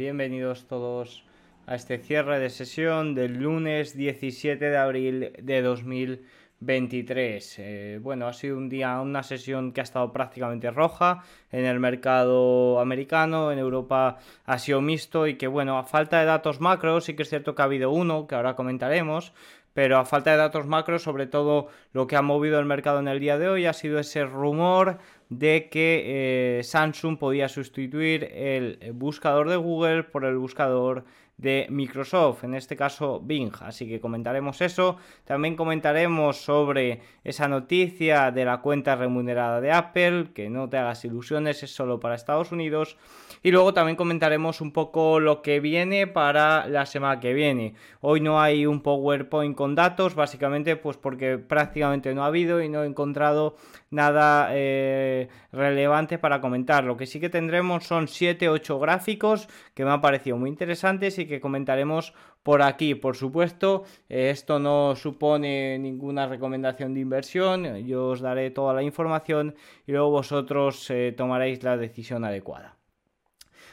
Bienvenidos todos a este cierre de sesión del lunes 17 de abril de 2023. Eh, bueno, ha sido un día, una sesión que ha estado prácticamente roja en el mercado americano, en Europa ha sido mixto y que bueno, a falta de datos macro, sí que es cierto que ha habido uno que ahora comentaremos, pero a falta de datos macro, sobre todo lo que ha movido el mercado en el día de hoy ha sido ese rumor de que eh, Samsung podía sustituir el buscador de Google por el buscador de Microsoft, en este caso Bing. Así que comentaremos eso. También comentaremos sobre esa noticia de la cuenta remunerada de Apple, que no te hagas ilusiones, es solo para Estados Unidos. Y luego también comentaremos un poco lo que viene para la semana que viene. Hoy no hay un PowerPoint con datos, básicamente pues porque prácticamente no ha habido y no he encontrado nada eh, relevante para comentar. Lo que sí que tendremos son 7-8 gráficos que me han parecido muy interesantes y que comentaremos por aquí. Por supuesto, eh, esto no supone ninguna recomendación de inversión, yo os daré toda la información y luego vosotros eh, tomaréis la decisión adecuada.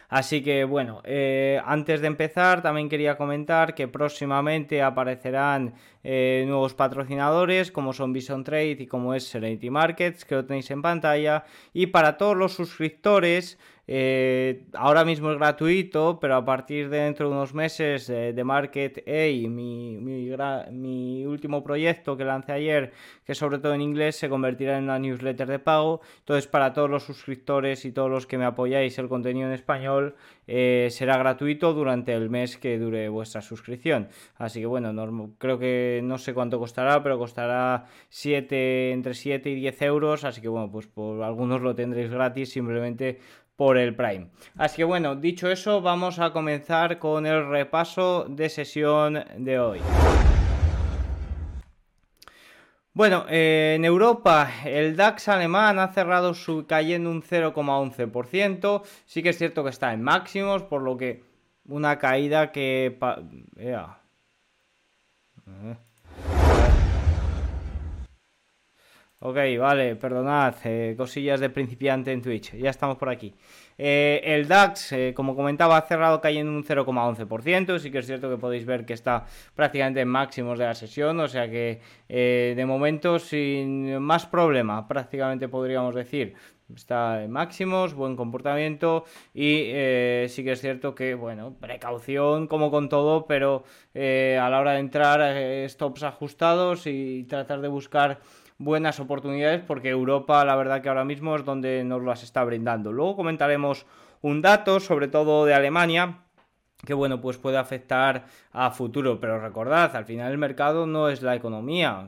Así que bueno, eh, antes de empezar también quería comentar que próximamente aparecerán nuevos patrocinadores como son Vision Trade y como es Serenity Markets que lo tenéis en pantalla y para todos los suscriptores eh, ahora mismo es gratuito, pero a partir de dentro de unos meses eh, de Market A, mi, último proyecto que lancé ayer, que sobre todo en inglés, se convertirá en una newsletter de pago. Entonces, para todos los suscriptores y todos los que me apoyáis el contenido en español, eh, será gratuito durante el mes que dure vuestra suscripción. Así que bueno, creo que no sé cuánto costará, pero costará 7, entre 7 y 10 euros. Así que bueno, pues por algunos lo tendréis gratis simplemente por el Prime. Así que bueno, dicho eso, vamos a comenzar con el repaso de sesión de hoy. Bueno, eh, en Europa el DAX alemán ha cerrado su, cayendo un 0,11%. Sí que es cierto que está en máximos, por lo que una caída que... Ok, vale, perdonad, eh, cosillas de principiante en Twitch, ya estamos por aquí. Eh, el DAX, eh, como comentaba, ha cerrado cayendo un 0,11%, sí que es cierto que podéis ver que está prácticamente en máximos de la sesión, o sea que de momento sin más problema, prácticamente podríamos decir. Está en máximos, buen comportamiento y sí que es cierto que, bueno, precaución como con todo, pero a la hora de entrar, stops ajustados y tratar de buscar buenas oportunidades porque Europa la verdad que ahora mismo es donde nos las está brindando. Luego comentaremos un dato, sobre todo de Alemania, que bueno, pues puede afectar a futuro, pero recordad, al final el mercado no es la economía,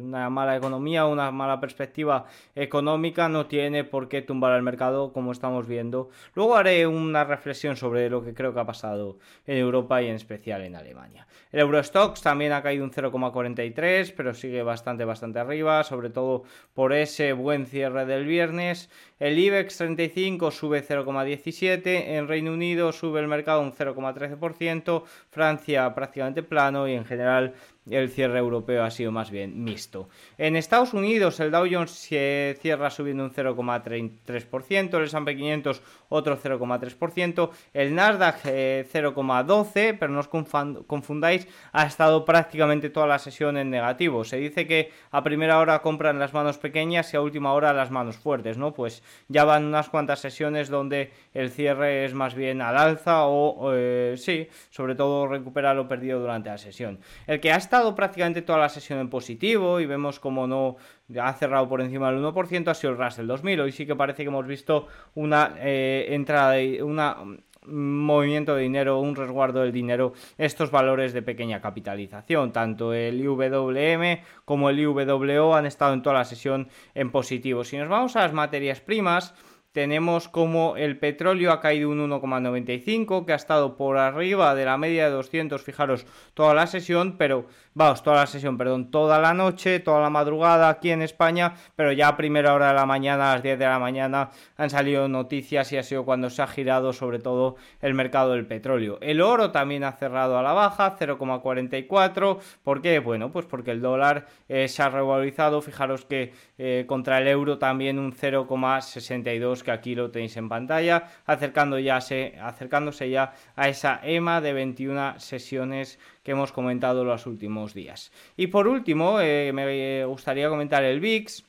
una mala economía, una mala perspectiva económica no tiene por qué tumbar al mercado como estamos viendo. Luego haré una reflexión sobre lo que creo que ha pasado en Europa y en especial en Alemania. El Eurostox también ha caído un 0,43, pero sigue bastante, bastante arriba, sobre todo por ese buen cierre del viernes. El IBEX 35 sube 0,17, en Reino Unido sube el mercado un 0,13%, Francia prácticamente plano y en general el cierre europeo ha sido más bien mixto. En Estados Unidos el Dow Jones se cierra subiendo un 0,33%, el S&P 500 otro 0,3%, el Nasdaq 0,12%, eh, pero no os confundáis, ha estado prácticamente toda la sesión en negativo. Se dice que a primera hora compran las manos pequeñas y a última hora las manos fuertes, ¿no? Pues ya van unas cuantas sesiones donde el cierre es más bien al alza o, eh, sí, sobre todo recupera lo perdido durante la sesión. El que ha estado prácticamente toda la sesión en positivo y vemos como no ha cerrado por encima del 1%, ha sido el Russell 2000. Hoy sí que parece que hemos visto una eh, entrada, de, una movimiento de dinero, un resguardo del dinero, estos valores de pequeña capitalización. Tanto el IWM como el IWO han estado en toda la sesión en positivo. Si nos vamos a las materias primas, tenemos como el petróleo ha caído un 1,95, que ha estado por arriba de la media de 200, fijaros, toda la sesión, pero vamos, toda la sesión, perdón, toda la noche, toda la madrugada aquí en España, pero ya a primera hora de la mañana, a las 10 de la mañana, han salido noticias y ha sido cuando se ha girado sobre todo el mercado del petróleo. El oro también ha cerrado a la baja, 0,44. ¿Por qué? Bueno, pues porque el dólar eh, se ha revalorizado. Fijaros que eh, contra el euro también un 0,62 que aquí lo tenéis en pantalla, acercando ya acercándose ya a esa EMA de 21 sesiones que hemos comentado los últimos días. Y por último, eh, me gustaría comentar el VIX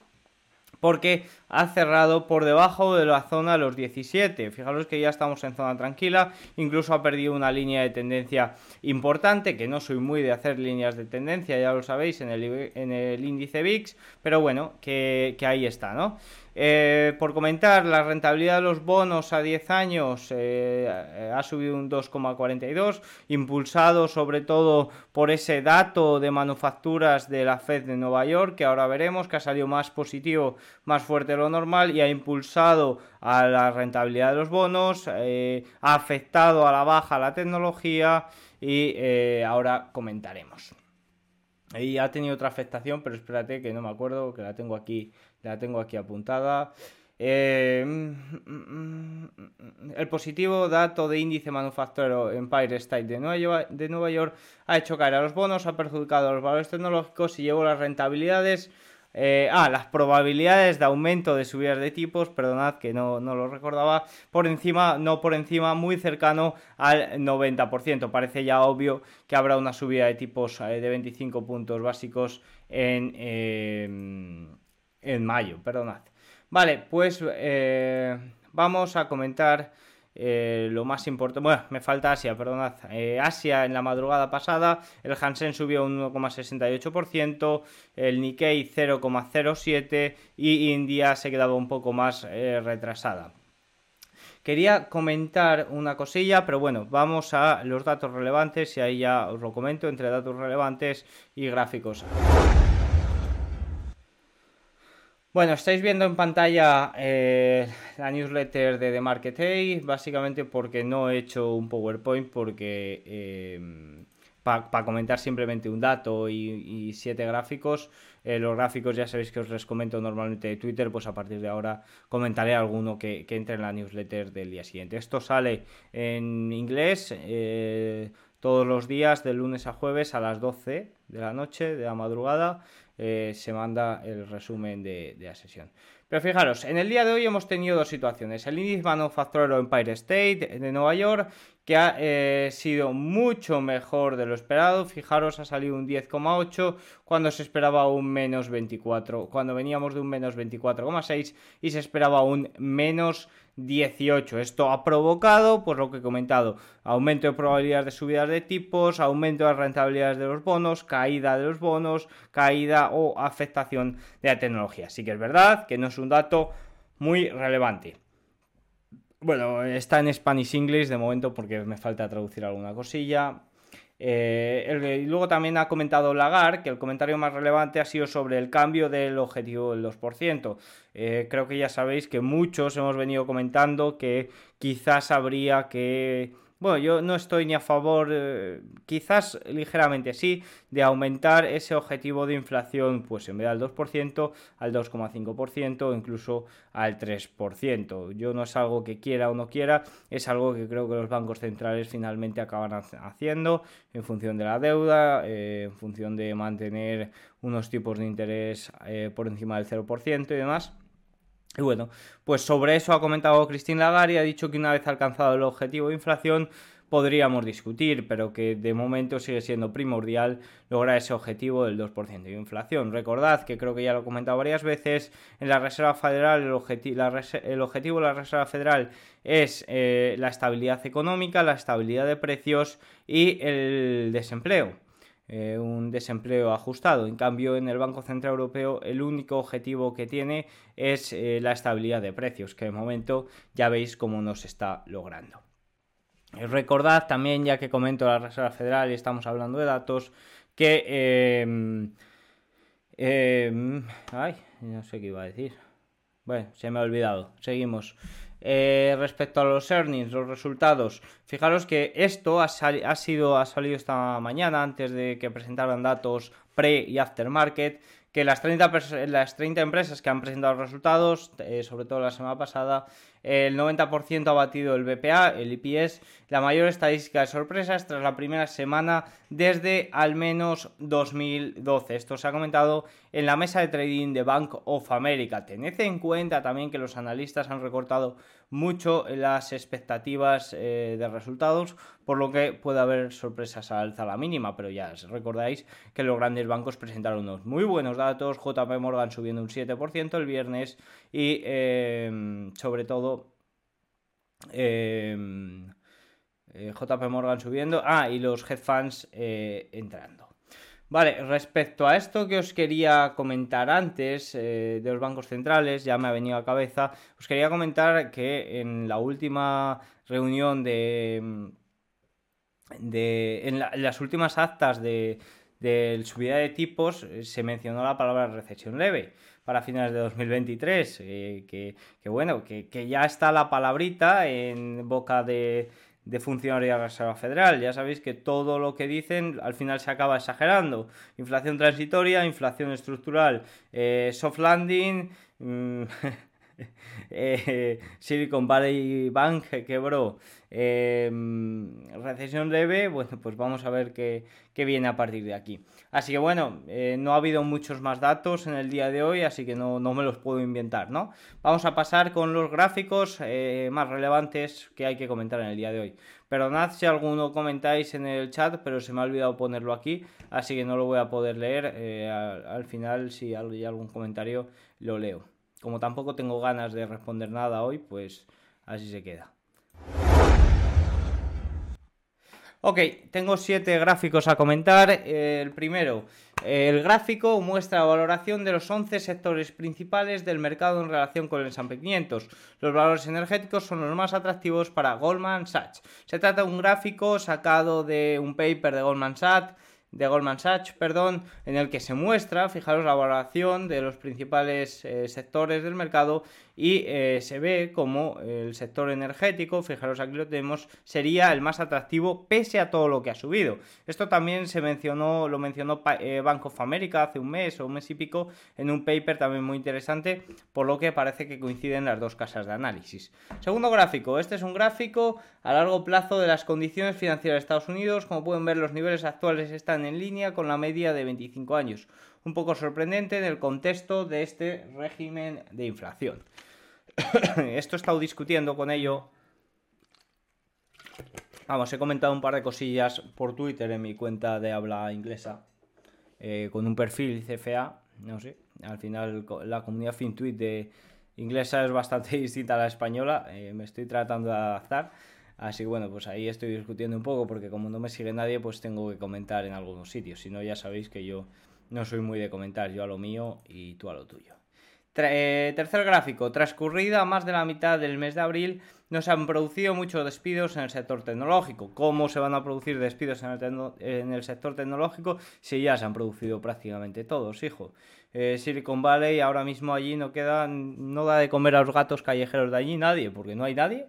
porque ha cerrado por debajo de la zona los 17. Fijaros que ya estamos en zona tranquila, incluso ha perdido una línea de tendencia importante, que no soy muy de hacer líneas de tendencia, ya lo sabéis, en el, en el índice VIX, pero bueno, que, que ahí está, ¿no? Eh, por comentar, la rentabilidad de los bonos a 10 años eh, ha subido un 2,42, impulsado sobre todo por ese dato de manufacturas de la Fed de Nueva York, que ahora veremos que ha salido más positivo, más fuerte de lo normal y ha impulsado a la rentabilidad de los bonos, eh, ha afectado a la baja la tecnología y ahora comentaremos. Y ha tenido otra afectación, pero espérate que no me acuerdo, que la tengo aquí la tengo aquí apuntada. Eh, el positivo dato de índice manufacturero Empire State de Nueva, York, de Nueva York ha hecho caer a los bonos, ha perjudicado a los valores tecnológicos y llevó las rentabilidades. Eh, ah, las probabilidades de aumento de subidas de tipos, perdonad que no, no, lo recordaba, por encima, no por encima, muy cercano al 90%. Parece ya obvio que habrá una subida de tipos eh, de 25 puntos básicos en en mayo, perdonad. Vale, pues eh, vamos a comentar eh, lo más importante. Bueno, me falta Asia, perdonad. Eh, Asia en la madrugada pasada, el Hansen subió un 1,68%, el Nikkei 0,07% y India se quedaba un poco más retrasada. Quería comentar una cosilla, pero bueno, vamos a los datos relevantes y ahí ya os lo comento entre datos relevantes y gráficos. Bueno, estáis viendo en pantalla eh, la newsletter de The Market A, básicamente porque no he hecho un PowerPoint, porque eh, para comentar simplemente un dato y, siete gráficos. Eh, los gráficos ya sabéis que os les comento normalmente de Twitter, pues a partir de ahora comentaré alguno que, que entre en la newsletter del día siguiente. Esto sale en inglés todos los días, de lunes a jueves a las 12 de la noche, de la madrugada. Eh, se manda el resumen de, la sesión. Pero fijaros, en el día de hoy hemos tenido dos situaciones. El índice manufacturero Empire State de Nueva York, que ha eh, sido mucho mejor de lo esperado. Fijaros, ha salido un 10,8 cuando se esperaba un menos 24, cuando veníamos de un menos 24,6 y se esperaba un menos 18. Esto ha provocado, por lo que he comentado, aumento de probabilidades de subidas de tipos, aumento de rentabilidades de los bonos, caída de los bonos, caída o afectación de la tecnología. Así que es verdad que no es un dato muy relevante. Bueno, está en Spanish English de momento porque me falta traducir alguna cosilla. Eh, luego también ha comentado Lagar que el comentario más relevante ha sido sobre el cambio del objetivo del 2%. Eh, creo que ya sabéis que muchos hemos venido comentando que quizás habría que bueno, yo no estoy ni a favor, eh, quizás ligeramente sí, de aumentar ese objetivo de inflación, pues en vez del 2%, al 2,5% o incluso al 3%. Yo no es algo que quiera o no quiera, es algo que creo que los bancos centrales finalmente acaban haciendo en función de la deuda, eh, en función de mantener unos tipos de interés eh, por encima del 0% y demás. Y bueno, pues sobre eso ha comentado Christine Lagarde y ha dicho que una vez alcanzado el objetivo de inflación podríamos discutir, pero que de momento sigue siendo primordial lograr ese objetivo del 2% de inflación. Recordad que creo que ya lo he comentado varias veces, en la Reserva Federal el, objetivo de la Reserva Federal es eh, la estabilidad económica, la estabilidad de precios y el desempleo. Eh, un desempleo ajustado. En cambio, en el Banco Central Europeo el único objetivo que tiene es eh, la estabilidad de precios, que de momento ya veis cómo nos está logrando. Eh, recordad también, ya que comento la Reserva Federal y estamos hablando de datos, que... Em, em, ay, no sé qué iba a decir. Bueno, se me ha olvidado. Seguimos. Eh, respecto a los earnings, los resultados, fijaros que esto ha, sido, ha salido esta mañana antes de que presentaran datos pre y aftermarket que las 30, las 30 empresas que han presentado resultados, eh, sobre todo la semana pasada, el 90% ha batido el BPA, el IPS, la mayor estadística de sorpresas tras la primera semana desde al menos 2012. Esto se ha comentado en la mesa de trading de Bank of America. Tened en cuenta también que los analistas han recortado mucho las expectativas eh, de resultados, por lo que puede haber sorpresas a alza la mínima, pero ya recordáis que los grandes bancos presentaron unos muy buenos datos, JP Morgan subiendo un 7% el viernes y eh, sobre todo Em, eh, JP Morgan subiendo. Ah, y los headfans eh, entrando. Vale, respecto a esto que os quería comentar antes eh, de los bancos centrales, ya me ha venido a cabeza, os quería comentar que en la última reunión de... de en, las últimas actas de, subida de tipos se mencionó la palabra recesión leve para finales de 2023. Eh, que, bueno, que, ya está la palabrita en boca de, de funcionarios de la Reserva Federal. Ya sabéis que todo lo que dicen al final se acaba exagerando. Inflación transitoria, inflación estructural, eh, soft landing. Mm, eh, Silicon Valley Bank quebró. Em, recesión leve, bueno, pues vamos a ver qué, viene a partir de aquí. Así que bueno, eh, no ha habido muchos más datos en el día de hoy, así que no, me los puedo inventar, ¿no? Vamos a pasar con los gráficos eh, más relevantes que hay que comentar en el día de hoy. Perdonad si alguno comentáis en el chat, pero se me ha olvidado ponerlo aquí, así que no lo voy a poder leer. Eh, al, final, si hay algún comentario, lo leo. Como tampoco tengo ganas de responder nada hoy, pues así se queda. Ok, tengo siete gráficos a comentar. El primero, el gráfico muestra la valoración de los 11 sectores principales del mercado en relación con el S&P 500. Los valores energéticos son los más atractivos para Goldman Sachs. Se trata de un gráfico sacado de un paper de Goldman Sachs de Goldman Sachs, perdón, en el que se muestra, fijaros, la valoración de los principales eh, sectores del mercado y eh, se ve como el sector energético, fijaros aquí lo tenemos, sería el más atractivo pese a todo lo que ha subido. Esto también se mencionó, lo mencionó eh, Bank of America hace un mes o un mes y pico en un paper también muy interesante, por lo que parece que coinciden las dos casas de análisis. Segundo gráfico, este es un gráfico a largo plazo de las condiciones financieras de Estados Unidos, como pueden ver los niveles actuales están en línea con la media de 25 años un poco sorprendente en el contexto de este régimen de inflación. Esto he estado discutiendo con ello. Vamos, he comentado un par de cosillas por Twitter en mi cuenta de habla inglesa. Eh, con un perfil CFA, no sé. Al final la comunidad FinTweet de inglesa es bastante distinta a la española. Eh, me estoy tratando de adaptar. Así que bueno, pues ahí estoy discutiendo un poco porque como no me sigue nadie, pues tengo que comentar en algunos sitios. Si no, ya sabéis que yo no soy muy de comentar, yo a lo mío y tú a lo tuyo. Eh, tercer gráfico, transcurrida más de la mitad del mes de abril, no se han producido muchos despidos en el sector tecnológico. ¿Cómo se van a producir despidos en el, sector tecnológico si ya se han producido prácticamente todos, hijo? Eh, Silicon Valley ahora mismo allí no queda, no da de comer a los gatos callejeros de allí nadie, porque no hay nadie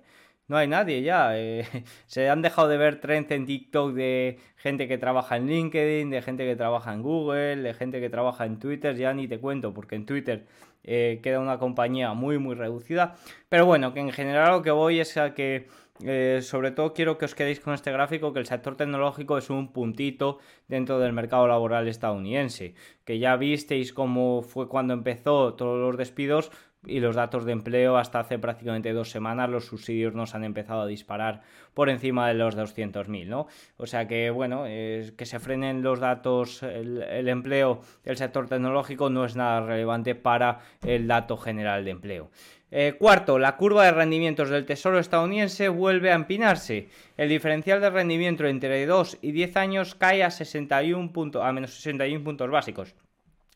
no hay nadie ya. Eh, se han dejado de ver trends en TikTok de gente que trabaja en LinkedIn, de gente que trabaja en Google, de gente que trabaja en Twitter, ya ni te cuento, porque en Twitter eh, queda una compañía muy, muy reducida. Pero bueno, que en general lo que voy es a que... Eh, sobre todo quiero que os quedéis con este gráfico que el sector tecnológico es un puntito dentro del mercado laboral estadounidense que ya visteis cómo fue cuando empezó todos los despidos y los datos de empleo hasta hace prácticamente dos semanas los subsidios nos han empezado a disparar por encima de los 200.000, ¿no? O sea que, bueno, que se frenen los datos, el, empleo del sector tecnológico no es nada relevante para el dato general de empleo. Eh, cuarto, la curva de rendimientos del Tesoro estadounidense vuelve a empinarse. El diferencial de rendimiento entre 2 y 10 años cae a, 61 a menos 61 puntos básicos.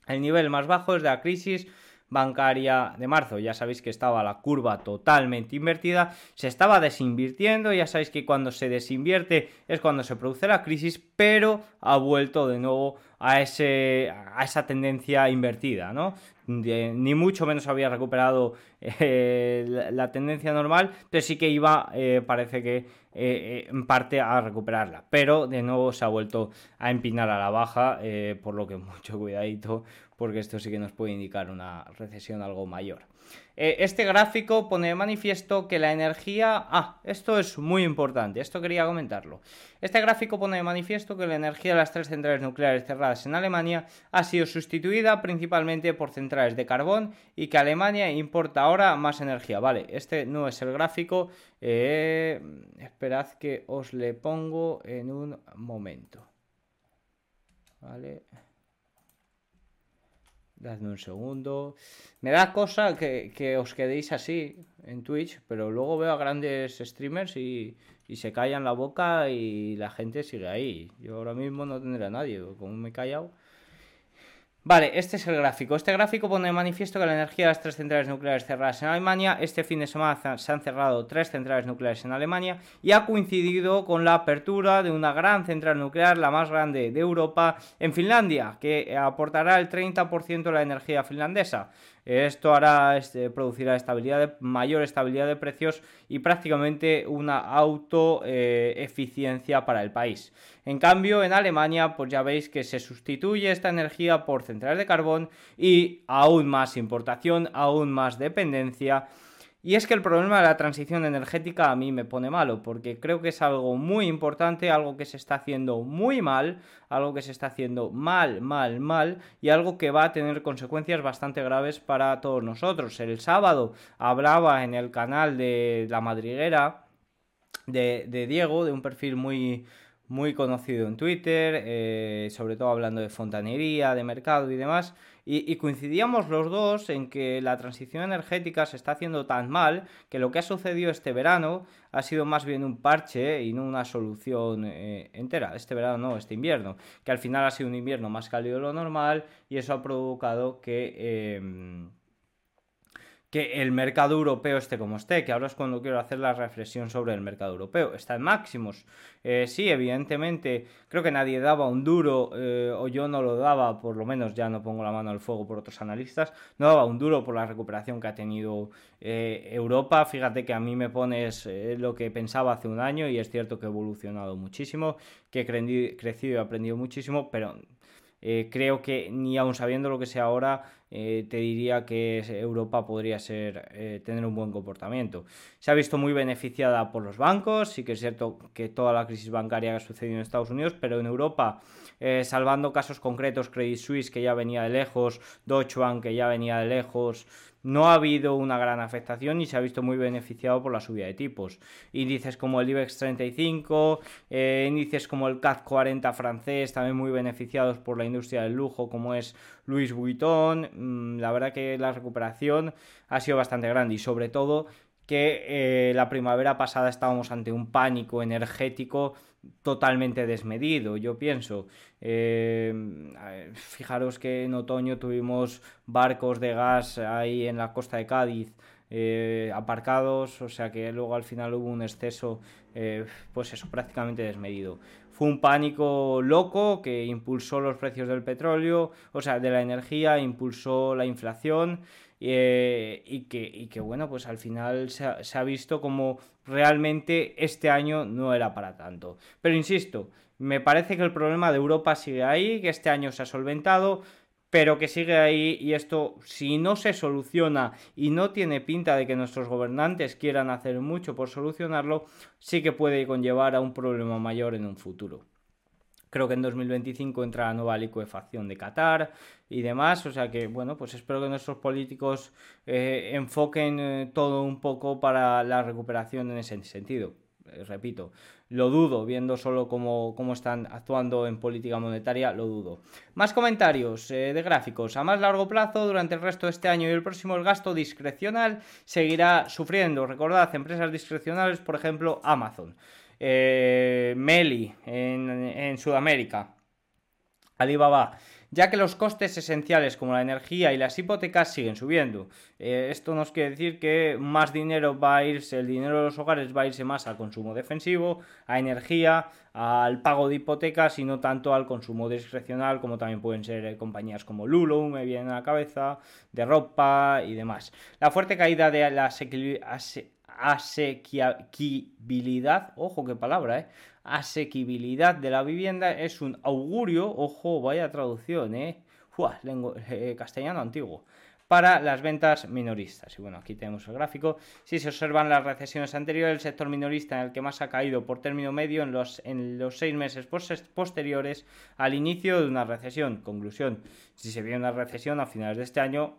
El nivel más bajo es de la crisis bancaria de marzo. Ya sabéis que estaba la curva totalmente invertida, se estaba desinvirtiendo, ya sabéis que cuando se desinvierte es cuando se produce la crisis, pero ha vuelto de nuevo a, ese, a esa tendencia invertida, ¿no? ni mucho menos había recuperado eh, la, tendencia normal, pero sí que iba, eh, parece que eh, en parte a recuperarla. Pero de nuevo se ha vuelto a empinar a la baja, por lo que mucho cuidadito, porque esto sí que nos puede indicar una recesión algo mayor. Eh, este gráfico pone de manifiesto que la energía... Ah, esto es muy importante, esto quería comentarlo. Este gráfico pone de manifiesto que la energía de las tres centrales nucleares cerradas en Alemania ha sido sustituida principalmente por centrales de carbón y que Alemania importa ahora más energía. Vale, este no es el gráfico. Eh, esperad que os le pongo en un momento. Vale. Dadme un segundo. Me da cosa que, os quedéis así en Twitch, pero luego veo a grandes streamers y, y, se callan la boca y la gente sigue ahí. Yo ahora mismo no tendré a nadie, como me he callado. Vale, este es el gráfico. Este gráfico pone de manifiesto que la energía de las tres centrales nucleares cerradas en Alemania, este fin de semana se han cerrado tres centrales nucleares en Alemania y ha coincidido con la apertura de una gran central nuclear, la más grande de Europa, en Finlandia, que aportará el 30% de la energía finlandesa. Esto hará, este, producirá estabilidad mayor estabilidad de precios y prácticamente una autoeficiencia eh, para el país. En cambio, en Alemania, pues ya veis que se sustituye esta energía por centrales de carbón y aún más importación, aún más dependencia y es que el problema de la transición energética a mí me pone malo, porque creo que es algo muy importante, algo que se está haciendo muy mal, algo que se está haciendo mal, mal, mal, y algo que va a tener consecuencias bastante graves para todos nosotros. El sábado hablaba en el canal de La Madriguera de, Diego, de un perfil muy muy conocido en Twitter, eh, sobre todo hablando de fontanería, de mercado y demás, y, coincidíamos los dos en que la transición energética se está haciendo tan mal que lo que ha sucedido este verano ha sido más bien un parche y no una solución eh, entera. Este verano no, este invierno, que al final ha sido un invierno más cálido de lo normal y eso ha provocado que... Em, que el mercado europeo esté como esté, que ahora es cuando quiero hacer la reflexión sobre el mercado europeo. Está en máximos. Eh, sí, evidentemente, creo que nadie daba un duro, eh, o yo no lo daba, por lo menos ya no pongo la mano al fuego por otros analistas, no daba un duro por la recuperación que ha tenido eh, Europa. Fíjate que a mí me pones lo que pensaba hace un año y es cierto que he evolucionado muchísimo, que he crecido y aprendido muchísimo, pero creo que ni aun sabiendo lo que sea ahora, eh, te diría que Europa podría ser, eh, tener un buen comportamiento. Se ha visto muy beneficiada por los bancos, sí que es cierto que toda la crisis bancaria ha sucedido en Estados Unidos, pero en Europa, salvando casos concretos, Credit Suisse que ya venía de lejos, Deutsche Bank que ya venía de lejos, no ha habido una gran afectación y se ha visto muy beneficiado por la subida de tipos. Índices como el IBEX 35, eh, índices como el CAC 40 francés, también muy beneficiados por la industria del lujo, como es Louis Vuitton. Mm, la verdad que la recuperación ha sido bastante grande y sobre todo que eh, la primavera pasada estábamos ante un pánico energético totalmente desmedido, yo pienso. Eh, fijaros que en otoño tuvimos barcos de gas ahí en la costa de Cádiz eh, aparcados, o sea que luego al final hubo un exceso, pues eso, prácticamente desmedido. Fue un pánico loco que impulsó los precios del petróleo, o sea, de la energía, impulsó la inflación eh, y, que, que, bueno, pues al final se ha, visto como realmente este año no era para tanto. Pero insisto, me parece que el problema de Europa sigue ahí, que este año se ha solventado, pero que sigue ahí y esto si no se soluciona y no tiene pinta de que nuestros gobernantes quieran hacer mucho por solucionarlo, sí que puede conllevar a un problema mayor en un futuro. Creo que en 2025 entra la nueva licuefacción de Qatar y demás. O sea que, bueno, pues espero que nuestros políticos eh, enfoquen eh, todo un poco para la recuperación en ese sentido. Eh, repito, lo dudo, viendo solo cómo, cómo, están actuando en política monetaria, lo dudo. Más comentarios de gráficos. A más largo plazo, durante el resto de este año y el próximo, el gasto discrecional seguirá sufriendo. Recordad, empresas discrecionales, por ejemplo, Amazon eh, Meli en, Sudamérica, Alibaba, ya que los costes esenciales como la energía y las hipotecas siguen subiendo. Eh, esto nos quiere decir que más dinero va a irse, el dinero de los hogares va a irse más al consumo defensivo, a energía, al pago de hipotecas y no tanto al consumo discrecional como también pueden ser eh, compañías como Lulu, me viene a la cabeza, de ropa y demás. La fuerte caída de la asequibilidad, ojo qué palabra, eh, asequibilidad de la vivienda es un augurio, ojo, vaya traducción, eh, eh, castellano antiguo, para las ventas minoristas. Y bueno, aquí tenemos el gráfico. Si se observan las recesiones anteriores, el sector minorista en el que más ha caído por término medio en los, en los seis meses posteriores al inicio de una recesión. Conclusión, si se viene una recesión a finales de este año,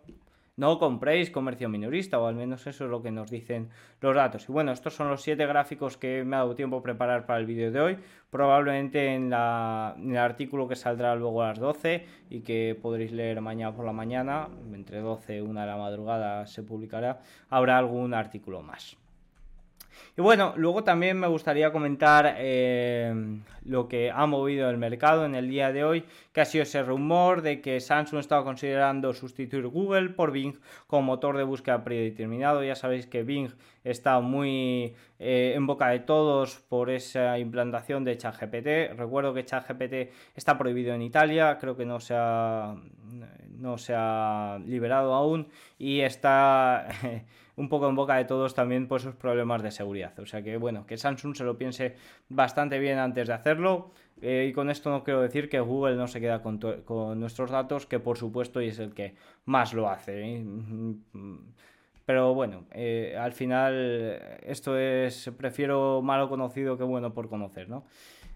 no compréis comercio minorista, o al menos eso es lo que nos dicen los datos. Y bueno, estos son los siete gráficos que me ha dado tiempo preparar para el vídeo de hoy. Probablemente en, en, el artículo que saldrá luego a las 12 y que podréis leer mañana por la mañana, entre 12 y 1 de la madrugada se publicará, habrá algún artículo más. Y bueno, luego también me gustaría comentar eh, lo que ha movido el mercado en el día de hoy, que ha sido ese rumor de que Samsung estaba considerando sustituir Google por Bing como motor de búsqueda predeterminado. Ya sabéis que Bing está muy eh, en boca de todos por esa implantación de ChatGPT. Recuerdo que ChatGPT está prohibido en Italia, creo que no se ha, no se ha liberado aún y está... un poco en boca de todos también por sus problemas de seguridad. O sea que bueno, que Samsung se lo piense bastante bien antes de hacerlo. Eh, y con esto no quiero decir que Google no se queda con, nuestros datos, que por supuesto es el que más lo hace. ¿eh? Pero bueno, eh, al final esto es, prefiero malo conocido que bueno por conocer, ¿no?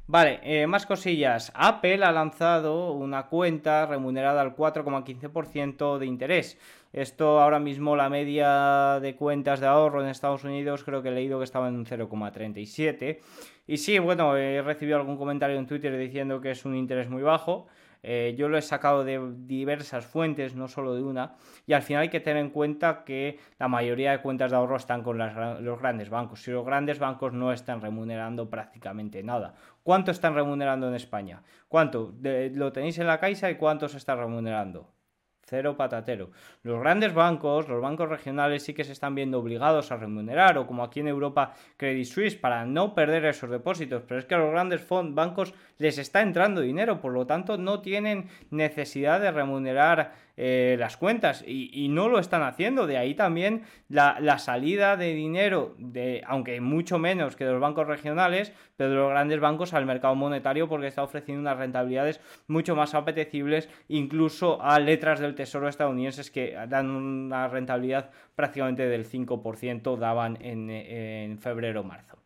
Vale, más cosillas. Apple ha lanzado una cuenta remunerada al 4,15% de interés. Esto ahora mismo la media de cuentas de ahorro en Estados Unidos creo que he leído que estaba en un 0,37. Y sí, bueno, he recibido algún comentario en Twitter diciendo que es un interés muy bajo. Eh, yo lo he sacado de diversas fuentes, no solo de una, y al final hay que tener en cuenta que la mayoría de cuentas de ahorro están con los grandes bancos. Si los grandes bancos no están remunerando prácticamente nada. ¿Cuánto están remunerando en España? ¿Cuánto? ¿Lo tenéis en la Caixa y cuánto se está remunerando? Cero patatero. Los grandes bancos, los bancos regionales sí que se están viendo obligados a remunerar, o como aquí en Europa Credit Suisse, para no perder esos depósitos, pero es que a los grandes bancos les está entrando dinero, por lo tanto no tienen necesidad de remunerar eh, las cuentas y, no lo están haciendo. De ahí también la, salida de dinero, de, aunque mucho menos que de los bancos regionales, pero de los grandes bancos al mercado monetario porque está ofreciendo unas rentabilidades mucho más apetecibles, incluso a letras del tesoro estadounidenses que dan una rentabilidad prácticamente del 5%, daban en, en febrero-marzo.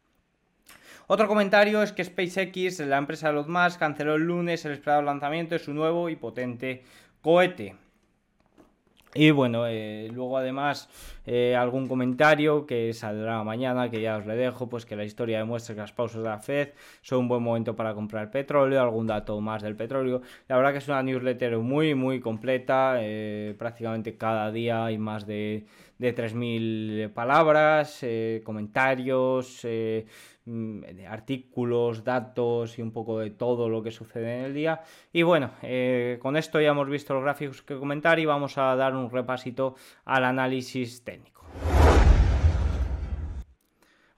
Otro comentario es que SpaceX, la empresa de los Musk, canceló el lunes el esperado lanzamiento de su nuevo y potente cohete. Y bueno, eh, luego además eh, algún comentario que saldrá mañana, que ya os le dejo, pues que la historia demuestra que las pausas de la Fed son un buen momento para comprar petróleo, algún dato más del petróleo. La verdad que es una newsletter muy, muy completa, eh, prácticamente cada día hay más de, de 3.000 palabras, comentarios Mm, artículos, datos y un poco de todo lo que sucede en el día. Y bueno, eh, con esto ya hemos visto los gráficos que comentar y vamos a dar un repasito al análisis técnico.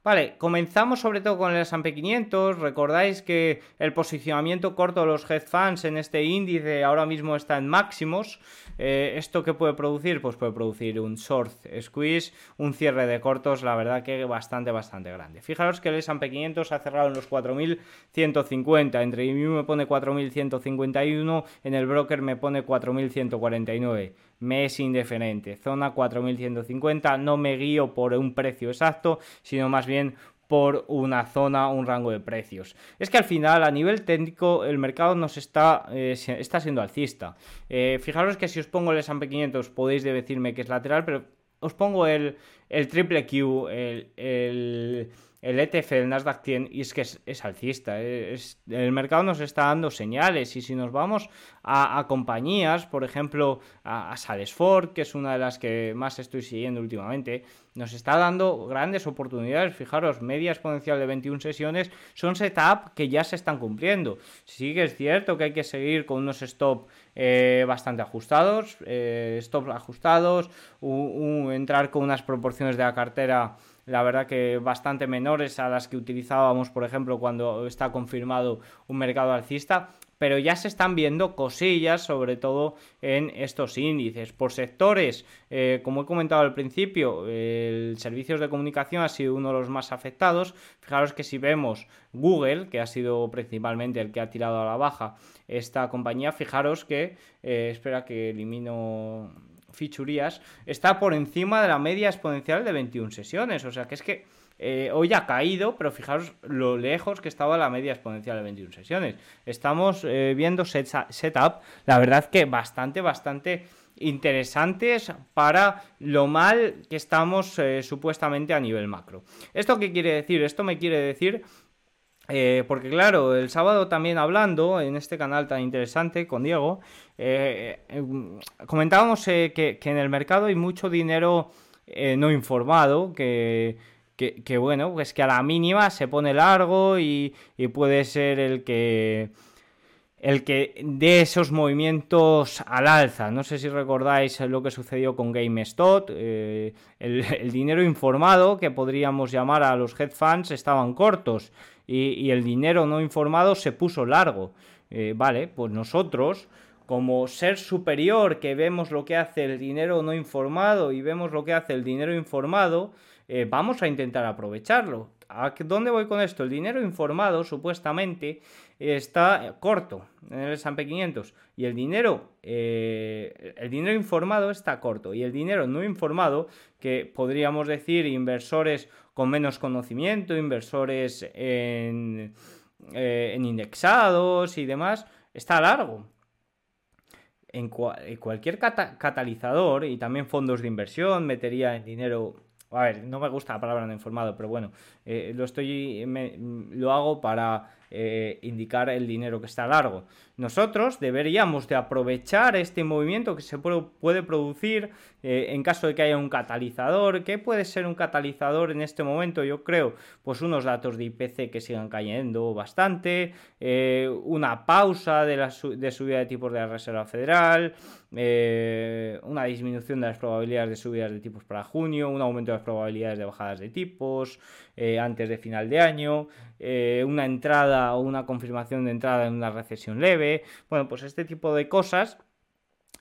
Vale, comenzamos sobre todo con el S&P 500. Recordáis que el posicionamiento corto de los hedge funds en este índice ahora mismo está en máximos. Eh, ¿Esto qué puede producir? Pues puede producir un short squeeze, un cierre de cortos, la verdad que bastante, bastante grande. Fijaros que el S&P 500 ha cerrado en los 4.150. Entre mí me pone 4.151, en el broker me pone 4.149 me es indiferente. Zona 4150, no me guío por un precio exacto, sino más bien por una zona, un rango de precios. Es que al final, a nivel técnico, el mercado nos está, eh, está siendo alcista. Eh, fijaros que si os pongo el S&P 500 podéis decirme que es lateral, pero os pongo el, triple Q, el el ETF del Nasdaq 100 y es que es, alcista. Es, el mercado nos está dando señales y si nos vamos a, compañías, por ejemplo, a, a Salesforce, que es una de las que más estoy siguiendo últimamente, nos está dando grandes oportunidades. Fijaros, media exponencial de 21 sesiones son setup que ya se están cumpliendo. Sí que es cierto que hay que seguir con unos stop eh, bastante ajustados, eh, ajustados, entrar con unas proporciones de la cartera la verdad que bastante menores a las que utilizábamos, por ejemplo, cuando está confirmado un mercado alcista, pero ya se están viendo cosillas, sobre todo en estos índices. Por sectores, eh, como he comentado al principio, el servicios de comunicación ha sido uno de los más afectados. Fijaros que si vemos Google, que ha sido principalmente el que ha tirado a la baja esta compañía, fijaros que, eh, espera que elimino fichurías, está por encima de la media exponencial de 21 sesiones. O sea que es que eh, hoy ha caído, pero fijaros lo lejos que estaba la media exponencial de 21 sesiones. Estamos eh, viendo setup, la verdad que bastante, bastante interesantes para lo mal que estamos eh, supuestamente a nivel macro. ¿Esto qué quiere decir? Esto me quiere decir porque claro, el sábado también hablando en este canal tan interesante con Diego, comentábamos que, en el mercado hay mucho dinero no informado, que que, bueno, pues que a la mínima se pone largo y, puede ser el que el que dé esos movimientos al alza. No sé si recordáis lo que sucedió con GameStop. Eh, el, dinero informado, que podríamos llamar a los hedge funds, estaban cortos y, el dinero no informado se puso largo. Eh, vale, pues nosotros, como ser superior, que vemos lo que hace el dinero no informado y vemos lo que hace el dinero informado, eh, vamos a intentar aprovecharlo. ¿A dónde voy con esto? El dinero informado supuestamente está corto en el S&P 500 y el dinero, eh, el dinero informado está corto y el dinero no informado, que podríamos decir inversores con menos conocimiento, inversores en, eh, indexados y demás, está largo. En, cualquier catalizador y también fondos de inversión metería el dinero a ver, no me gusta la palabra no informado, pero bueno, eh, lo estoy, lo hago para eh, indicar el dinero que está largo. Nosotros deberíamos de aprovechar este movimiento que se puede, producir eh, en caso de que haya un catalizador. ¿Qué puede ser un catalizador en este momento? Yo creo, pues unos datos de IPC que sigan cayendo bastante, eh, una pausa de, la de subida de tipos de la Reserva Federal, una disminución de las probabilidades de subidas de tipos para junio, un aumento de las probabilidades de bajadas de tipos antes de final de año, una entrada o una confirmación de entrada en una recesión leve. Bueno, pues este tipo de cosas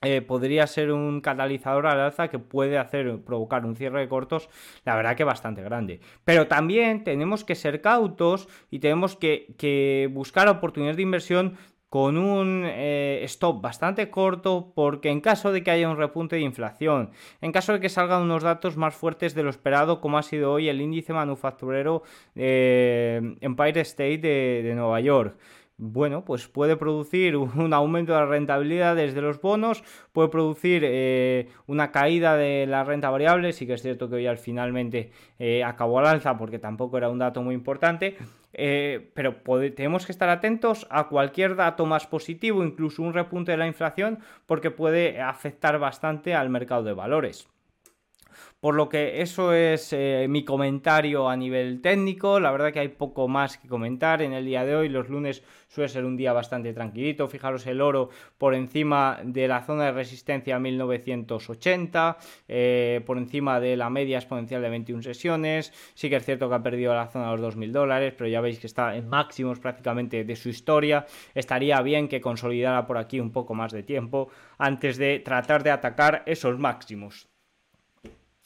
eh, podría ser un catalizador al alza que puede hacer provocar un cierre de cortos, la verdad que bastante grande. Pero también tenemos que ser cautos y tenemos que buscar oportunidades de inversión con un eh, stop bastante corto porque en caso de que haya un repunte de inflación, en caso de que salgan unos datos más fuertes de lo esperado como ha sido hoy el índice manufacturero eh, Empire State de Nueva York, bueno, pues puede producir un aumento de la rentabilidad desde los bonos, puede producir eh, una caída de la renta variable, sí que es cierto que hoy al finalmente eh, acabó al alza porque tampoco era un dato muy importante, eh, pero tenemos que estar atentos a cualquier dato más positivo, incluso un repunte de la inflación, porque puede afectar bastante al mercado de valores. Por lo que eso es eh, mi comentario a nivel técnico. La verdad que hay poco más que comentar en el día de hoy. Los lunes suele ser un día bastante tranquilito. Fijaros el oro por encima de la zona de resistencia 1980, eh, por encima de la media exponencial de 21 sesiones. Sí que es cierto que ha perdido la zona de los 2.000 dólares, pero ya veis que está en máximos prácticamente de su historia. Estaría bien que consolidara por aquí un poco más de tiempo antes de tratar de atacar esos máximos.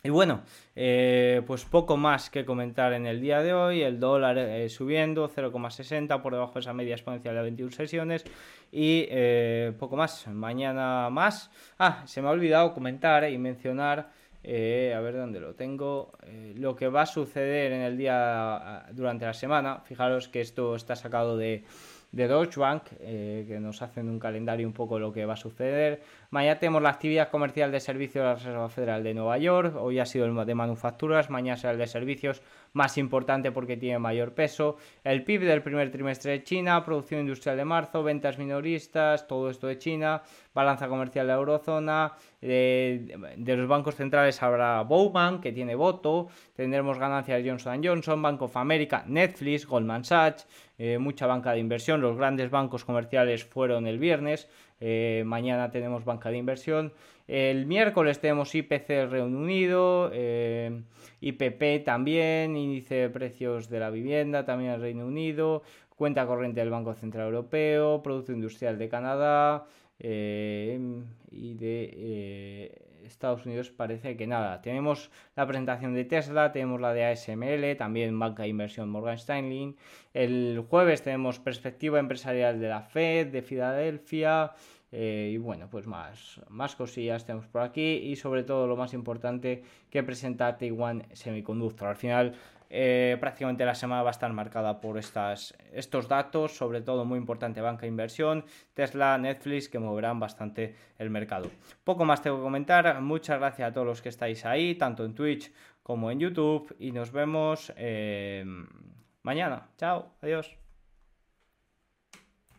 Y bueno, eh, pues poco más que comentar en el día de hoy. El dólar eh, subiendo 0,60 por debajo de esa media exponencial de 21 sesiones. Y eh, poco más. Mañana más. Ah, se me ha olvidado comentar y mencionar. a ver dónde lo tengo. lo que va a suceder en el día durante la semana. Fijaros que esto está sacado de de Deutsche Bank, eh, que nos hacen un calendario un poco lo que va a suceder. Mañana tenemos la actividad comercial de servicios de la Reserva Federal de Nueva York. Hoy ha sido el de manufacturas, mañana será el de servicios más importante porque tiene mayor peso. El PIB del primer trimestre de China, producción industrial de marzo, ventas minoristas, todo esto de China, balanza comercial de la eurozona. De, los bancos centrales habrá Bowman, que tiene voto. Tendremos ganancias Johnson Johnson, Bank of America, Netflix, Goldman Sachs. Eh, mucha banca de inversión. Los grandes bancos comerciales fueron el viernes, eh, mañana tenemos banca de inversión. El miércoles tenemos IPC Reino Unido, eh, IPP también, índice de precios de la vivienda también el Reino Unido, cuenta corriente del Banco Central Europeo, Producto Industrial de Canadá y de Estados Unidos parece que nada. Tenemos la presentación de Tesla, tenemos la de ASML, también banca de inversión Morgan Stanley. El jueves tenemos perspectiva empresarial de la Fed, de Filadelfia. Eh, y bueno, pues más, más cosillas tenemos por aquí y sobre todo lo más importante que presenta Taiwan Semiconductor. Al final eh, prácticamente la semana va a estar marcada por estas, estos datos, sobre todo muy importante banca inversión, Tesla, Netflix, que moverán bastante el mercado. Poco más tengo que comentar, muchas gracias a todos los que estáis ahí, tanto en Twitch como en YouTube, y nos vemos eh, mañana. Chao, adiós.